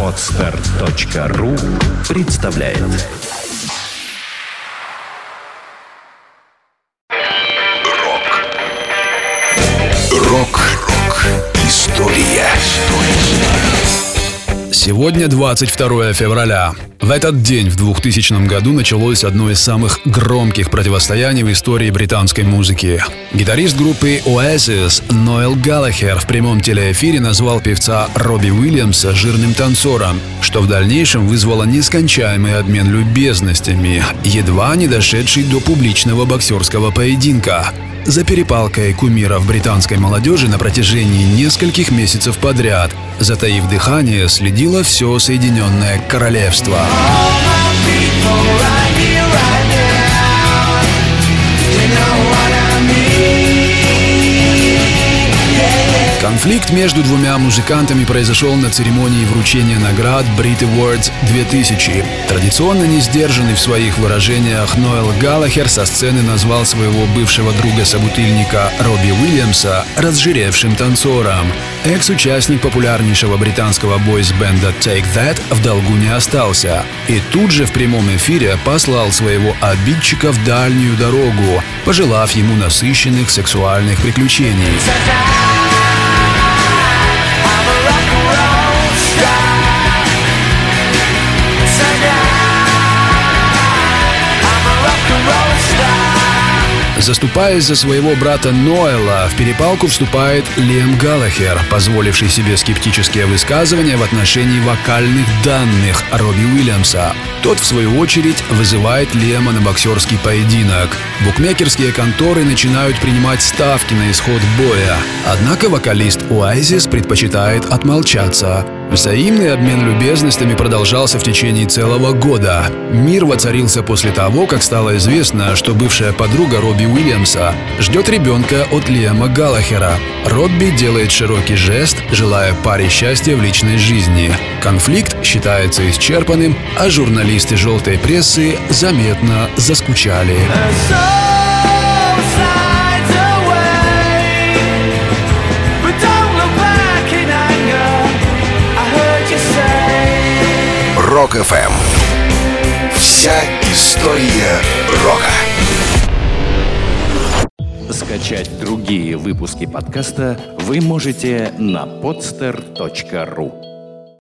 Отстар.ру представляет. Рок. Рок-рок История Сегодня 22 февраля. В этот день, в 2000 году, началось одно из самых громких противостояний в истории британской музыки. Гитарист группы Oasis Ноэл Галлахер в прямом телеэфире назвал певца Робби Уильямса жирным танцором, что в дальнейшем вызвало нескончаемый обмен любезностями, едва не дошедший до публичного боксерского поединка за перепалкой кумиров британской молодежи на протяжении нескольких месяцев подряд. Затаив дыхание, следило все Соединенное Королевство. Конфликт между двумя музыкантами произошел на церемонии вручения наград Brit Awards 2000. Традиционно не сдержанный в своих выражениях Ноэл Галлахер со сцены назвал своего бывшего друга-собутыльника Робби Уильямса разжиревшим танцором. Экс-участник популярнейшего британского бойс-бенда Take That в долгу не остался. И тут же в прямом эфире послал своего обидчика в дальнюю дорогу, пожелав ему насыщенных сексуальных приключений. Заступаясь за своего брата Ноэла, в перепалку вступает Лем Галлахер, позволивший себе скептические высказывания в отношении вокальных данных Робби Уильямса. Тот, в свою очередь, вызывает Лема на боксерский поединок. Букмекерские конторы начинают принимать ставки на исход боя. Однако вокалист Оазис предпочитает отмолчаться. Взаимный обмен любезностями продолжался в течение целого года. Мир воцарился после того, как стало известно, что бывшая подруга Робби Уильямса ждет ребенка от Лиама Галлахера. Робби делает широкий жест, желая паре счастья в личной жизни. Конфликт считается исчерпанным, а журналисты желтой прессы заметно заскучали. Рок FM. Вся история рока. Скачать другие выпуски подкаста вы можете на podster.ru